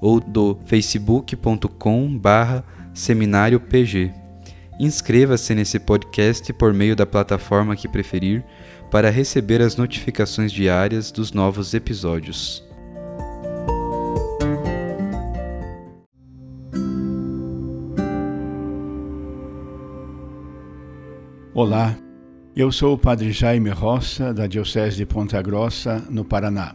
ou do facebook.com barra seminário PG. Inscreva-se nesse podcast por meio da plataforma que preferir para receber as notificações diárias dos novos episódios. Olá, eu sou o Padre Jaime Roça, da Diocese de Ponta Grossa, no Paraná.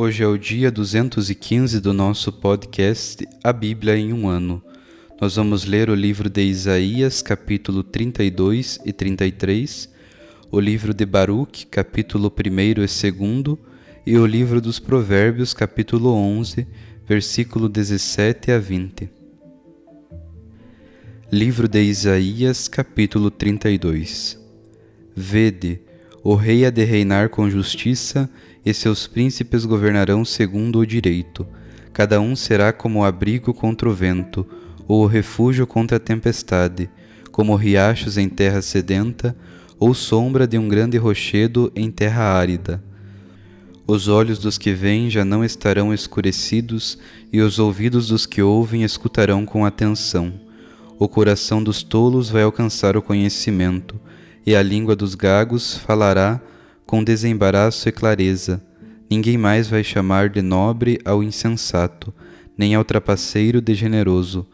Hoje é o dia 215 do nosso podcast A Bíblia em um Ano. Nós vamos ler o livro de Isaías, capítulo 32 e 33, o livro de Baruch, capítulo 1 e 2, e o livro dos Provérbios, capítulo 11, versículo 17 a 20. Livro de Isaías, capítulo 32 Vede, o rei há de reinar com justiça e seus príncipes governarão segundo o direito. Cada um será como o abrigo contra o vento, ou o refúgio contra a tempestade, como riachos em terra sedenta, ou sombra de um grande rochedo em terra árida. Os olhos dos que veem já não estarão escurecidos, e os ouvidos dos que ouvem escutarão com atenção. O coração dos tolos vai alcançar o conhecimento, e a língua dos gagos falará com desembaraço e clareza. Ninguém mais vai chamar de nobre ao insensato, nem ao trapaceiro de generoso,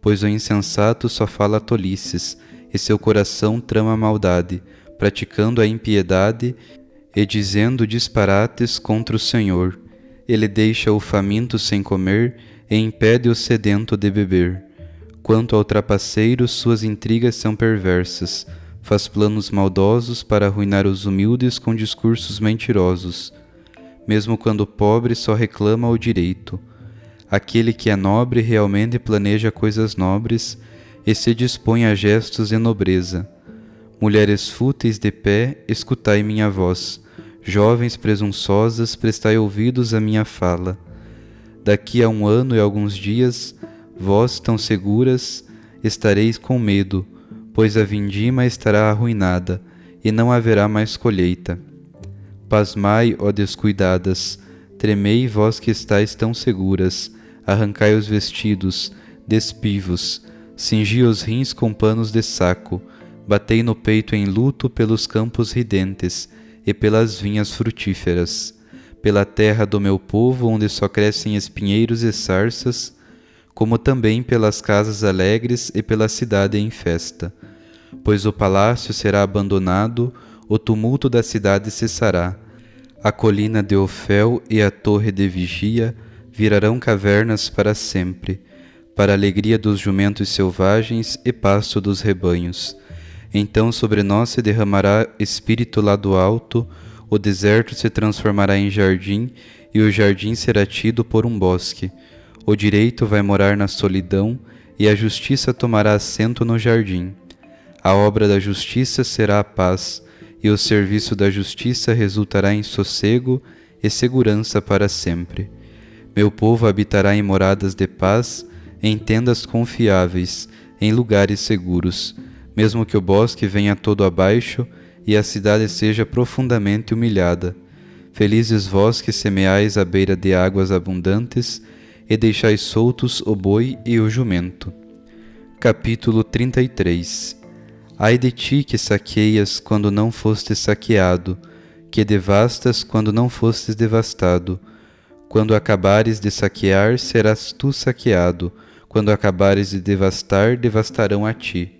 pois o insensato só fala tolices, e seu coração trama maldade, praticando a impiedade e dizendo disparates contra o Senhor. Ele deixa o faminto sem comer e impede o sedento de beber. Quanto ao trapaceiro, suas intrigas são perversas faz planos maldosos para arruinar os humildes com discursos mentirosos, mesmo quando pobre só reclama o direito. Aquele que é nobre realmente planeja coisas nobres e se dispõe a gestos de nobreza. Mulheres fúteis de pé, escutai minha voz. Jovens presunçosas, prestai ouvidos à minha fala. Daqui a um ano e alguns dias, vós tão seguras, estareis com medo, pois a vindima estará arruinada, e não haverá mais colheita. Pasmai, ó descuidadas, tremei vós que estáis tão seguras, arrancai os vestidos, despivos, cingi os rins com panos de saco, batei no peito em luto pelos campos ridentes e pelas vinhas frutíferas, pela terra do meu povo onde só crescem espinheiros e sarças, como também pelas casas alegres e pela cidade em festa. Pois o palácio será abandonado, o tumulto da cidade cessará. A colina de Ofel e a torre de vigia virarão cavernas para sempre, para a alegria dos jumentos selvagens e pasto dos rebanhos. Então sobre nós se derramará espírito lá do alto, o deserto se transformará em jardim, e o jardim será tido por um bosque. O direito vai morar na solidão, e a justiça tomará assento no jardim. A obra da justiça será a paz, e o serviço da justiça resultará em sossego e segurança para sempre. Meu povo habitará em moradas de paz, em tendas confiáveis, em lugares seguros mesmo que o bosque venha todo abaixo e a cidade seja profundamente humilhada. Felizes vós que semeais à beira de águas abundantes e deixais soltos o boi e o jumento. Capítulo 33 Ai de ti que saqueias quando não fostes saqueado, que devastas quando não fostes devastado. Quando acabares de saquear, serás tu saqueado, quando acabares de devastar, devastarão a ti.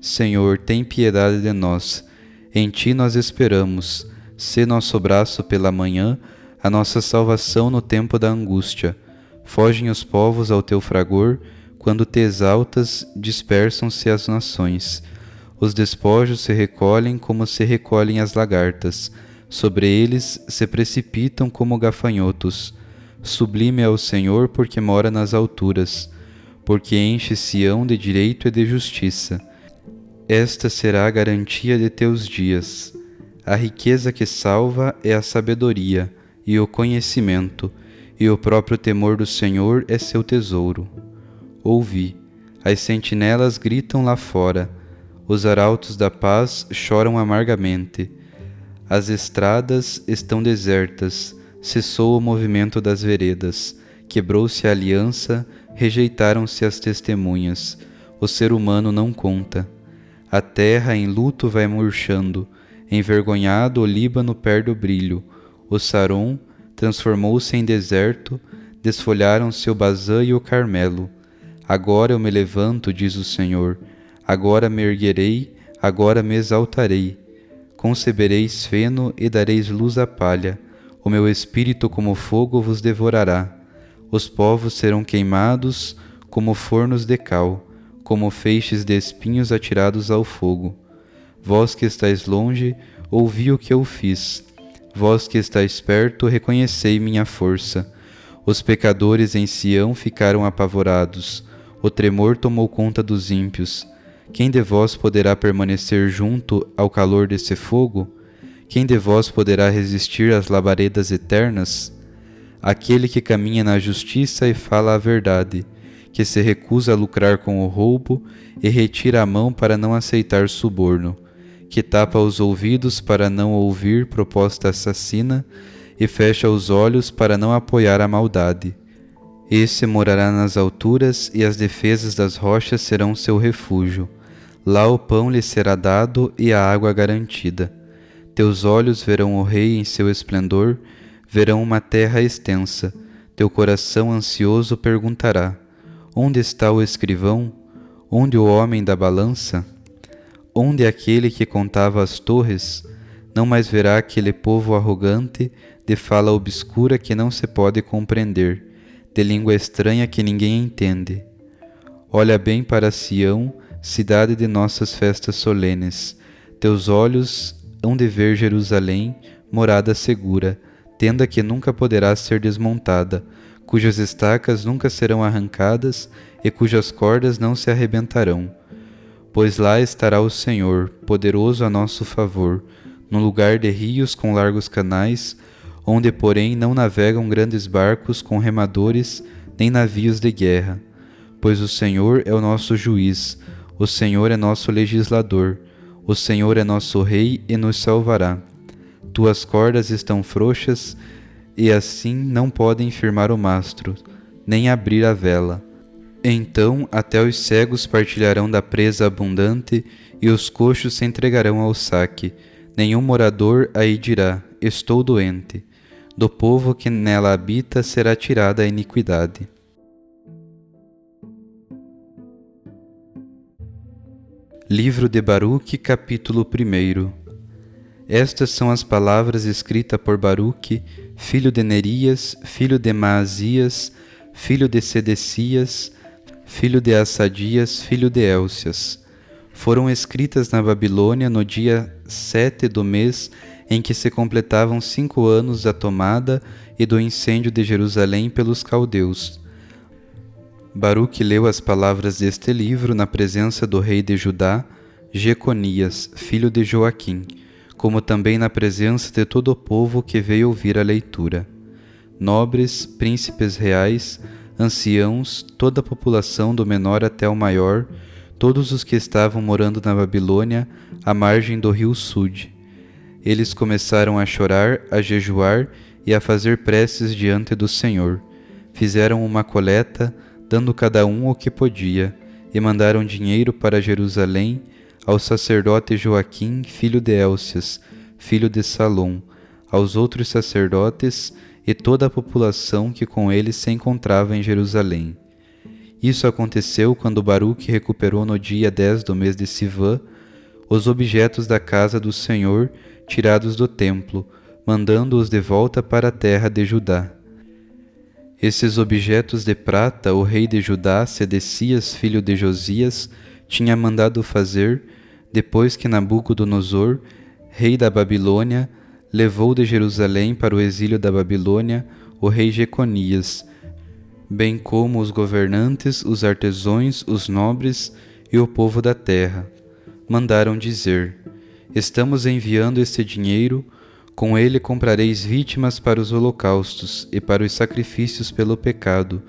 Senhor, tem piedade de nós. Em ti nós esperamos. Se nosso braço pela manhã, a nossa salvação no tempo da angústia. Fogem os povos ao teu fragor, quando te exaltas, dispersam-se as nações. Os despojos se recolhem como se recolhem as lagartas, sobre eles se precipitam como gafanhotos. Sublime é o Senhor porque mora nas alturas, porque enche Sião de direito e de justiça esta será a garantia de teus dias. A riqueza que salva é a sabedoria e o conhecimento, e o próprio temor do Senhor é seu tesouro. Ouvi, as sentinelas gritam lá fora, os arautos da paz choram amargamente. As estradas estão desertas, cessou o movimento das veredas, quebrou-se a aliança, rejeitaram-se as testemunhas. O ser humano não conta a terra em luto vai murchando, envergonhado o Líbano perde o brilho. O Saron transformou-se em deserto, desfolharam-se o Bazã e o Carmelo. Agora eu me levanto, diz o Senhor, agora me erguerei, agora me exaltarei. Concebereis feno e dareis luz à palha, o meu espírito como fogo vos devorará. Os povos serão queimados como fornos de cal como feixes de espinhos atirados ao fogo. Vós que estáis longe, ouvi o que eu fiz. Vós que estáis perto, reconhecei minha força. Os pecadores em Sião ficaram apavorados. O tremor tomou conta dos ímpios. Quem de vós poderá permanecer junto ao calor desse fogo? Quem de vós poderá resistir às labaredas eternas? Aquele que caminha na justiça e fala a verdade que se recusa a lucrar com o roubo e retira a mão para não aceitar suborno, que tapa os ouvidos para não ouvir proposta assassina e fecha os olhos para não apoiar a maldade. Esse morará nas alturas e as defesas das rochas serão seu refúgio. Lá o pão lhe será dado e a água garantida. Teus olhos verão o Rei em seu esplendor, verão uma terra extensa. Teu coração ansioso perguntará: Onde está o escrivão? Onde o homem da balança? Onde aquele que contava as torres? Não mais verá aquele povo arrogante, de fala obscura que não se pode compreender, de língua estranha que ninguém entende. Olha bem para Sião, cidade de nossas festas solenes. Teus olhos hão de ver Jerusalém, morada segura, tenda que nunca poderá ser desmontada, cujas estacas nunca serão arrancadas e cujas cordas não se arrebentarão. Pois lá estará o Senhor, poderoso a nosso favor, no lugar de rios com largos canais, onde, porém, não navegam grandes barcos com remadores nem navios de guerra. Pois o Senhor é o nosso juiz, o Senhor é nosso legislador, o Senhor é nosso Rei e nos salvará. Tuas cordas estão frouxas e assim não podem firmar o mastro, nem abrir a vela. Então até os cegos partilharão da presa abundante, e os coxos se entregarão ao saque. Nenhum morador aí dirá: Estou doente. Do povo que nela habita será tirada a iniquidade. Livro de Baruque, capítulo 1 estas são as palavras escritas por Baruque, filho de Nerias, filho de Maasias, filho de Sedecias, filho de Assadias, filho de Elcias. foram escritas na Babilônia no dia sete do mês em que se completavam cinco anos da tomada e do incêndio de Jerusalém pelos caldeus. Baruque leu as palavras deste livro na presença do rei de Judá, Jeconias, filho de Joaquim, como também na presença de todo o povo que veio ouvir a leitura. Nobres, príncipes reais, anciãos, toda a população do menor até o maior, todos os que estavam morando na Babilônia, à margem do rio Sude. Eles começaram a chorar, a jejuar e a fazer preces diante do Senhor. Fizeram uma coleta, dando cada um o que podia, e mandaram dinheiro para Jerusalém ao sacerdote Joaquim, filho de Elcias, filho de Salom, aos outros sacerdotes e toda a população que com ele se encontrava em Jerusalém. Isso aconteceu quando Baruque recuperou no dia 10 do mês de Sivã os objetos da casa do Senhor tirados do templo, mandando-os de volta para a terra de Judá. Esses objetos de prata o rei de Judá, Sedecias, filho de Josias, tinha mandado fazer depois que Nabucodonosor, rei da Babilônia, levou de Jerusalém para o exílio da Babilônia o rei Jeconias, bem como os governantes, os artesãos, os nobres e o povo da terra. Mandaram dizer: Estamos enviando este dinheiro com ele comprareis vítimas para os holocaustos e para os sacrifícios pelo pecado,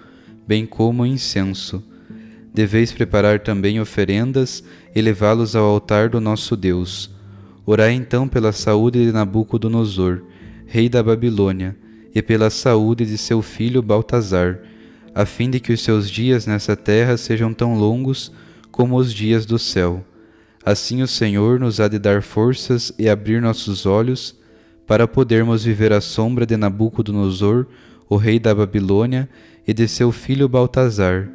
bem como incenso. Deveis preparar também oferendas e levá-los ao altar do nosso Deus. Orai então pela saúde de Nabucodonosor, rei da Babilônia, e pela saúde de seu filho Baltazar, a fim de que os seus dias nessa terra sejam tão longos como os dias do céu. Assim o Senhor nos há de dar forças e abrir nossos olhos para podermos viver à sombra de Nabucodonosor, o rei da Babilônia, e de seu filho Baltazar,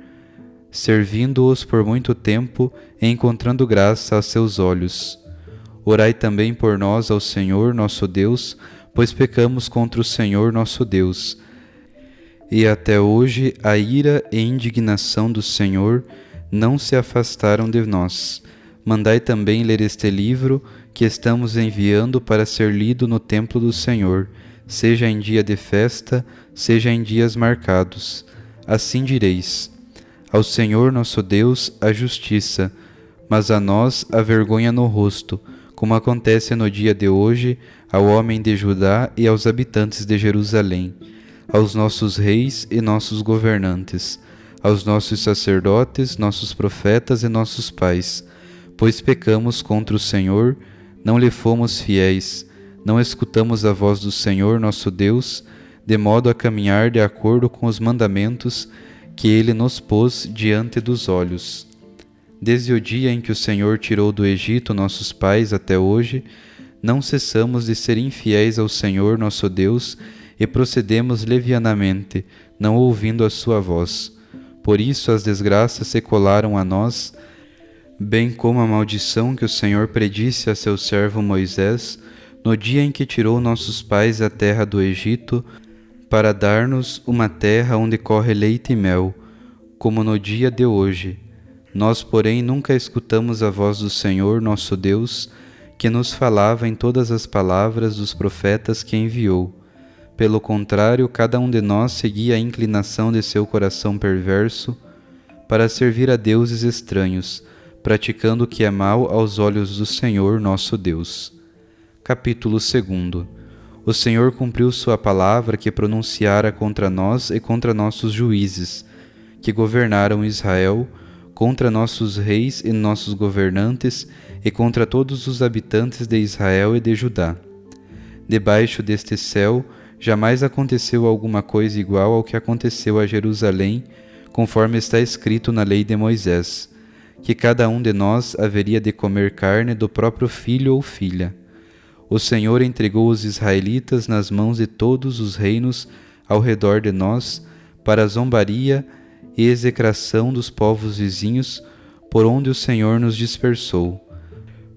servindo-os por muito tempo e encontrando graça a seus olhos. Orai também por nós ao Senhor nosso Deus, pois pecamos contra o Senhor nosso Deus. E até hoje a ira e indignação do Senhor não se afastaram de nós. Mandai também ler este livro que estamos enviando para ser lido no templo do Senhor, seja em dia de festa, seja em dias marcados. Assim direis: Ao Senhor nosso Deus a justiça, mas a nós a vergonha no rosto, como acontece no dia de hoje ao homem de Judá e aos habitantes de Jerusalém, aos nossos reis e nossos governantes, aos nossos sacerdotes, nossos profetas e nossos pais, pois pecamos contra o Senhor não lhe fomos fiéis, não escutamos a voz do Senhor nosso Deus, de modo a caminhar de acordo com os mandamentos que ele nos pôs diante dos olhos. Desde o dia em que o Senhor tirou do Egito nossos pais até hoje, não cessamos de ser infiéis ao Senhor nosso Deus e procedemos levianamente, não ouvindo a sua voz. Por isso as desgraças se colaram a nós, bem como a maldição que o Senhor predisse a seu servo Moisés no dia em que tirou nossos pais da terra do Egito, para dar-nos uma terra onde corre leite e mel, como no dia de hoje. Nós, porém, nunca escutamos a voz do Senhor nosso Deus, que nos falava em todas as palavras dos profetas que enviou. Pelo contrário, cada um de nós seguia a inclinação de seu coração perverso para servir a deuses estranhos, praticando o que é mal aos olhos do Senhor nosso Deus. Capítulo 2 O Senhor cumpriu sua palavra que pronunciara contra nós e contra nossos juízes, que governaram Israel, contra nossos reis e nossos governantes, e contra todos os habitantes de Israel e de Judá. Debaixo deste céu jamais aconteceu alguma coisa igual ao que aconteceu a Jerusalém, conforme está escrito na lei de Moisés que cada um de nós haveria de comer carne do próprio filho ou filha. O Senhor entregou os israelitas nas mãos de todos os reinos ao redor de nós, para a zombaria e execração dos povos vizinhos, por onde o Senhor nos dispersou.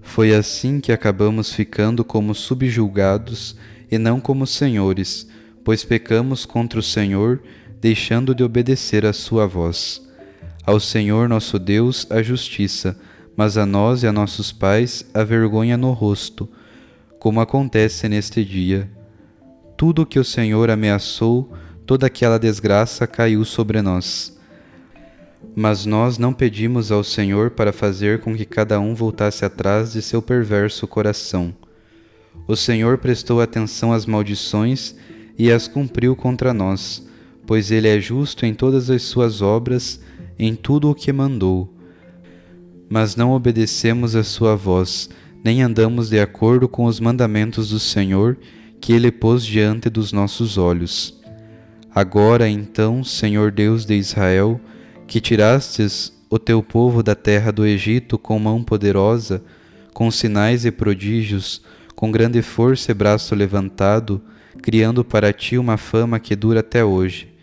Foi assim que acabamos ficando como subjulgados e não como senhores, pois pecamos contra o Senhor, deixando de obedecer à sua voz. Ao Senhor nosso Deus a justiça, mas a nós e a nossos pais a vergonha no rosto, como acontece neste dia. Tudo o que o Senhor ameaçou, toda aquela desgraça caiu sobre nós. Mas nós não pedimos ao Senhor para fazer com que cada um voltasse atrás de seu perverso coração. O Senhor prestou atenção às maldições e as cumpriu contra nós, pois Ele é justo em todas as suas obras, em tudo o que mandou. Mas não obedecemos a sua voz, nem andamos de acordo com os mandamentos do Senhor que Ele pôs diante dos nossos olhos. Agora, então, Senhor Deus de Israel, que tirastes o teu povo da terra do Egito com mão poderosa, com sinais e prodígios, com grande força e braço levantado, criando para ti uma fama que dura até hoje.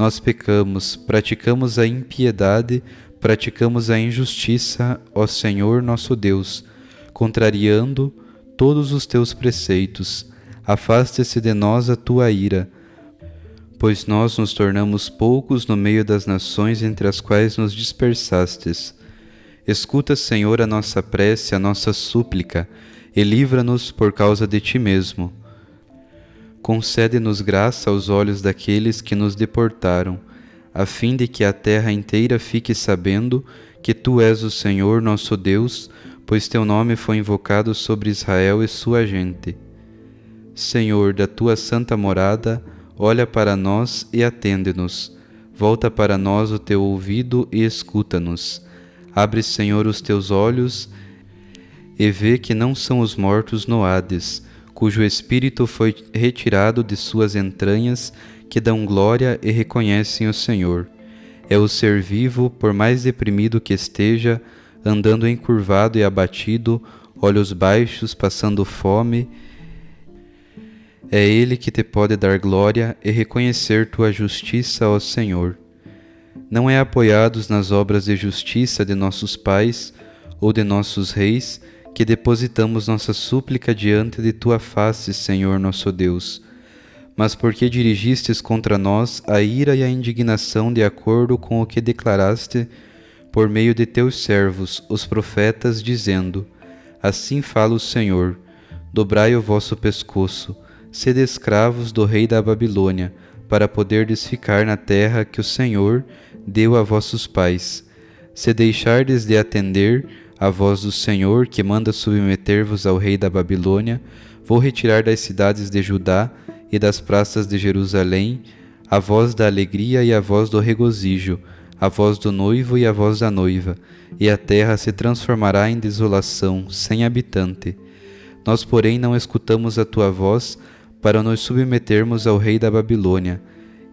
Nós pecamos, praticamos a impiedade, praticamos a injustiça, ó Senhor nosso Deus, contrariando todos os teus preceitos. Afaste-se de nós a tua ira, pois nós nos tornamos poucos no meio das nações entre as quais nos dispersastes. Escuta, Senhor, a nossa prece, a nossa súplica, e livra-nos por causa de ti mesmo. Concede-nos graça aos olhos daqueles que nos deportaram, a fim de que a terra inteira fique sabendo que tu és o Senhor nosso Deus, pois teu nome foi invocado sobre Israel e sua gente. Senhor, da tua santa morada, olha para nós e atende-nos. Volta para nós o teu ouvido e escuta-nos. Abre, Senhor, os teus olhos e vê que não são os mortos no Hades, cujo espírito foi retirado de suas entranhas, que dão glória e reconhecem o Senhor. É o ser vivo, por mais deprimido que esteja, andando encurvado e abatido, olhos baixos, passando fome, é Ele que te pode dar glória e reconhecer tua justiça, ó Senhor. Não é apoiados nas obras de justiça de nossos pais ou de nossos reis que depositamos nossa súplica diante de tua face, Senhor nosso Deus, mas porque dirigistes contra nós a ira e a indignação de acordo com o que declaraste por meio de teus servos, os profetas, dizendo: Assim fala o Senhor: Dobrai o vosso pescoço sede escravos do rei da Babilônia, para poderdes ficar na terra que o Senhor deu a vossos pais. Se deixardes de atender a voz do Senhor, que manda submeter-vos ao rei da Babilônia, vou retirar das cidades de Judá e das praças de Jerusalém a voz da alegria e a voz do regozijo, a voz do noivo e a voz da noiva, e a terra se transformará em desolação, sem habitante. Nós, porém, não escutamos a tua voz, para nos submetermos ao rei da Babilônia.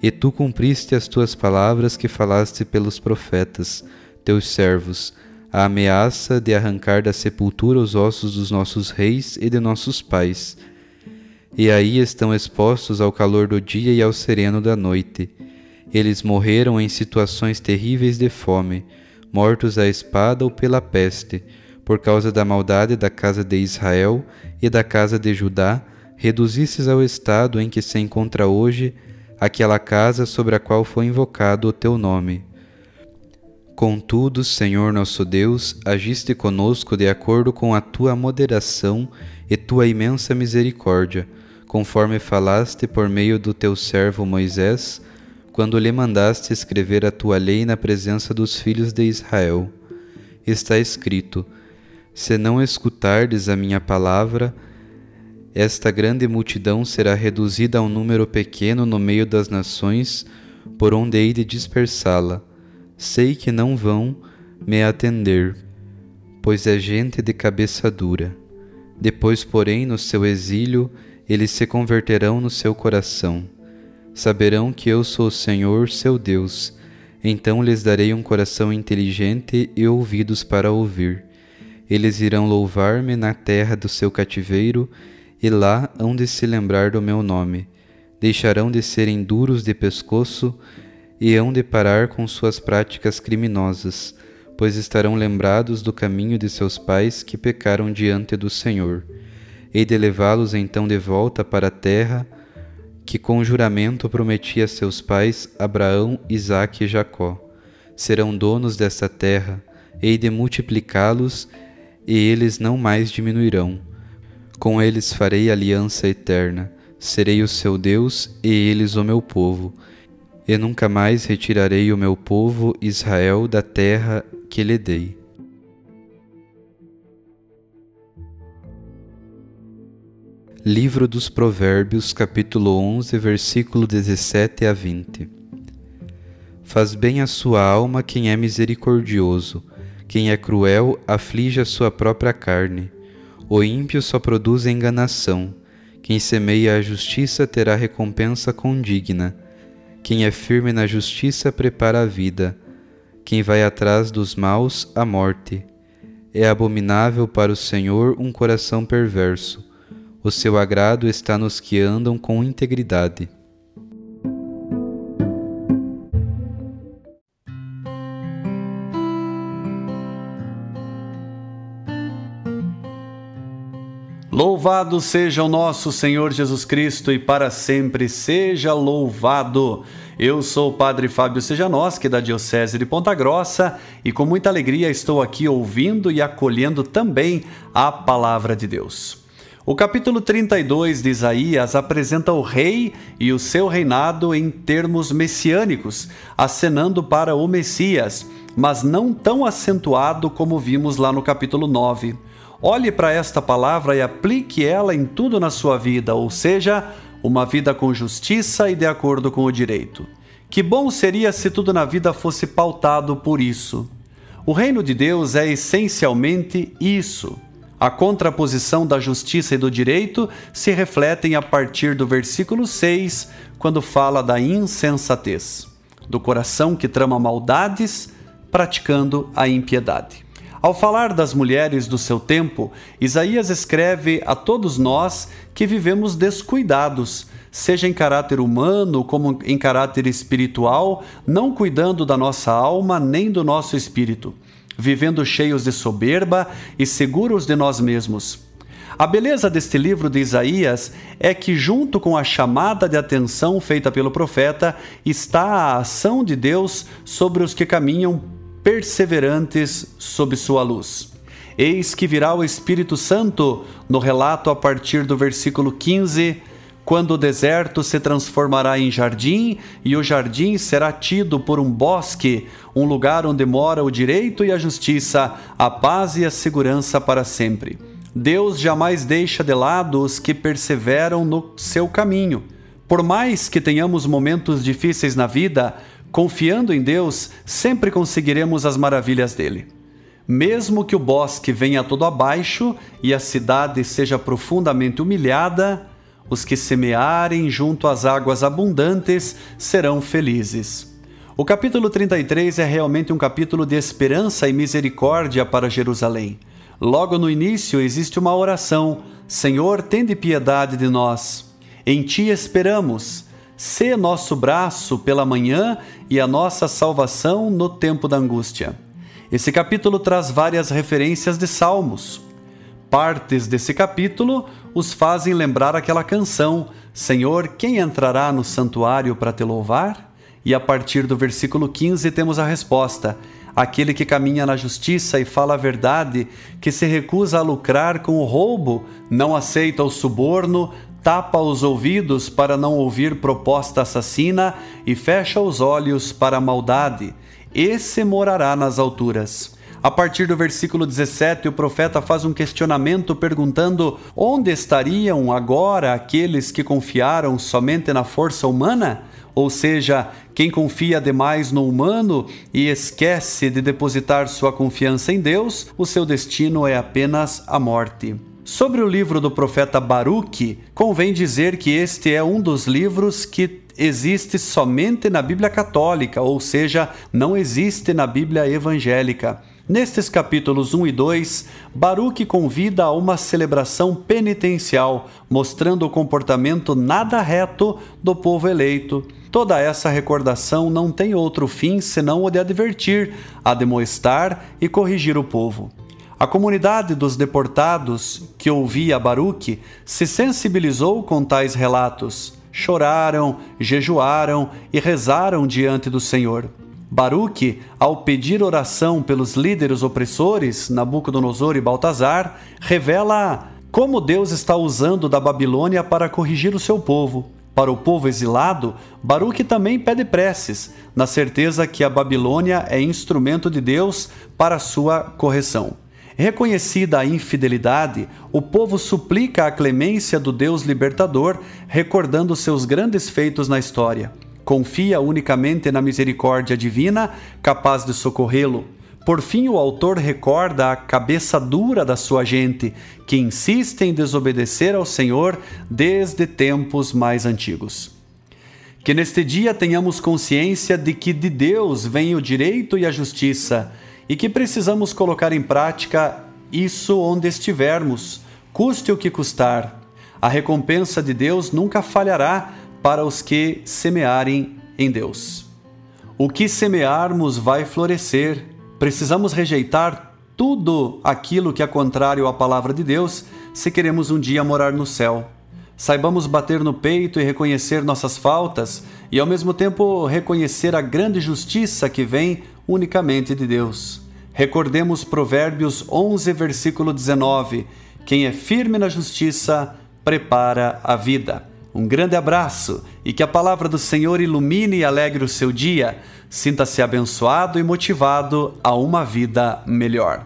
E tu cumpriste as tuas palavras que falaste pelos profetas, teus servos, a ameaça de arrancar da sepultura os ossos dos nossos reis e de nossos pais. E aí estão expostos ao calor do dia e ao sereno da noite. Eles morreram em situações terríveis de fome, mortos à espada ou pela peste, por causa da maldade da casa de Israel e da casa de Judá, reduzisses ao estado em que se encontra hoje aquela casa sobre a qual foi invocado o teu nome. Contudo, Senhor nosso Deus, agiste conosco de acordo com a tua moderação e tua imensa misericórdia, conforme falaste por meio do teu servo Moisés, quando lhe mandaste escrever a tua lei na presença dos filhos de Israel. Está escrito: Se não escutardes a minha palavra, esta grande multidão será reduzida a um número pequeno no meio das nações, por onde hei de dispersá-la. Sei que não vão me atender, pois é gente de cabeça dura. Depois, porém, no seu exílio, eles se converterão no seu coração. Saberão que eu sou o Senhor, seu Deus. Então lhes darei um coração inteligente e ouvidos para ouvir. Eles irão louvar-me na terra do seu cativeiro e lá hão de se lembrar do meu nome. Deixarão de serem duros de pescoço e hão de parar com suas práticas criminosas, pois estarão lembrados do caminho de seus pais que pecaram diante do Senhor. Hei de levá-los então de volta para a terra que com juramento prometi a seus pais Abraão, Isaque e Jacó. Serão donos desta terra, hei de multiplicá-los e eles não mais diminuirão. Com eles farei aliança eterna, serei o seu Deus e eles o meu povo. E nunca mais retirarei o meu povo Israel da terra que lhe dei. Livro dos Provérbios, capítulo 11, versículo 17 a 20. Faz bem a sua alma quem é misericordioso, quem é cruel aflige a sua própria carne. O ímpio só produz enganação. Quem semeia a justiça terá recompensa condigna. Quem é firme na justiça prepara a vida. Quem vai atrás dos maus, a morte. É abominável para o Senhor um coração perverso. O seu agrado está nos que andam com integridade. Louvado seja o nosso Senhor Jesus Cristo e para sempre seja louvado. Eu sou o Padre Fábio Sejanoschi, da Diocese de Ponta Grossa, e com muita alegria estou aqui ouvindo e acolhendo também a Palavra de Deus. O capítulo 32 de Isaías apresenta o rei e o seu reinado em termos messiânicos, acenando para o Messias, mas não tão acentuado como vimos lá no capítulo 9. Olhe para esta palavra e aplique ela em tudo na sua vida, ou seja, uma vida com justiça e de acordo com o direito. Que bom seria se tudo na vida fosse pautado por isso. O reino de Deus é essencialmente isso. A contraposição da justiça e do direito se refletem a partir do versículo 6, quando fala da insensatez, do coração que trama maldades, praticando a impiedade. Ao falar das mulheres do seu tempo, Isaías escreve a todos nós que vivemos descuidados, seja em caráter humano como em caráter espiritual, não cuidando da nossa alma nem do nosso espírito, vivendo cheios de soberba e seguros de nós mesmos. A beleza deste livro de Isaías é que, junto com a chamada de atenção feita pelo profeta, está a ação de Deus sobre os que caminham perseverantes sob sua luz. Eis que virá o Espírito Santo, no relato a partir do versículo 15, quando o deserto se transformará em jardim e o jardim será tido por um bosque, um lugar onde mora o direito e a justiça, a paz e a segurança para sempre. Deus jamais deixa de lado os que perseveram no seu caminho. Por mais que tenhamos momentos difíceis na vida, Confiando em Deus, sempre conseguiremos as maravilhas dele. Mesmo que o bosque venha todo abaixo e a cidade seja profundamente humilhada, os que semearem junto às águas abundantes serão felizes. O capítulo 33 é realmente um capítulo de esperança e misericórdia para Jerusalém. Logo no início existe uma oração: Senhor, tende piedade de nós. Em ti esperamos. Sê nosso braço pela manhã e a nossa salvação no tempo da angústia. Esse capítulo traz várias referências de salmos. Partes desse capítulo os fazem lembrar aquela canção: Senhor, quem entrará no santuário para te louvar? E a partir do versículo 15 temos a resposta: aquele que caminha na justiça e fala a verdade, que se recusa a lucrar com o roubo, não aceita o suborno, tapa os ouvidos para não ouvir proposta assassina e fecha os olhos para a maldade. Esse morará nas alturas. A partir do versículo 17, o profeta faz um questionamento perguntando: onde estariam agora aqueles que confiaram somente na força humana? Ou seja, quem confia demais no humano e esquece de depositar sua confiança em Deus, o seu destino é apenas a morte. Sobre o livro do profeta Baruque, convém dizer que este é um dos livros que existe somente na Bíblia Católica, ou seja, não existe na Bíblia Evangélica. Nestes capítulos 1 e 2, Baruque convida a uma celebração penitencial, mostrando o comportamento nada reto do povo eleito. Toda essa recordação não tem outro fim senão o de advertir, admoestar e corrigir o povo. A comunidade dos deportados que ouvia Baruque se sensibilizou com tais relatos. Choraram, jejuaram e rezaram diante do Senhor. Baruque, ao pedir oração pelos líderes opressores, Nabucodonosor e Baltazar, revela como Deus está usando da Babilônia para corrigir o seu povo. Para o povo exilado, Baruque também pede preces, na certeza que a Babilônia é instrumento de Deus para sua correção. Reconhecida a infidelidade, o povo suplica a clemência do Deus libertador, recordando seus grandes feitos na história confia unicamente na misericórdia divina, capaz de socorrê-lo. Por fim, o autor recorda a cabeça dura da sua gente, que insiste em desobedecer ao Senhor desde tempos mais antigos. Que neste dia tenhamos consciência de que de Deus vem o direito e a justiça, e que precisamos colocar em prática isso onde estivermos, custe o que custar. A recompensa de Deus nunca falhará para os que semearem em Deus. O que semearmos vai florescer. Precisamos rejeitar tudo aquilo que é contrário à palavra de Deus se queremos um dia morar no céu. Saibamos bater no peito e reconhecer nossas faltas e, ao mesmo tempo, reconhecer a grande justiça que vem unicamente de Deus. Recordemos Provérbios 11, versículo 19: Quem é firme na justiça prepara a vida. Um grande abraço e que a palavra do Senhor ilumine e alegre o seu dia. Sinta-se abençoado e motivado a uma vida melhor.